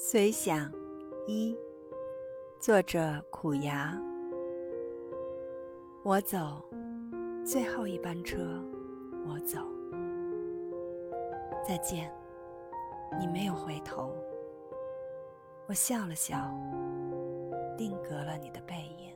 随想一作者苦牙。我走最后一班车我走。再见你没有回头。我笑了笑定格了你的背影。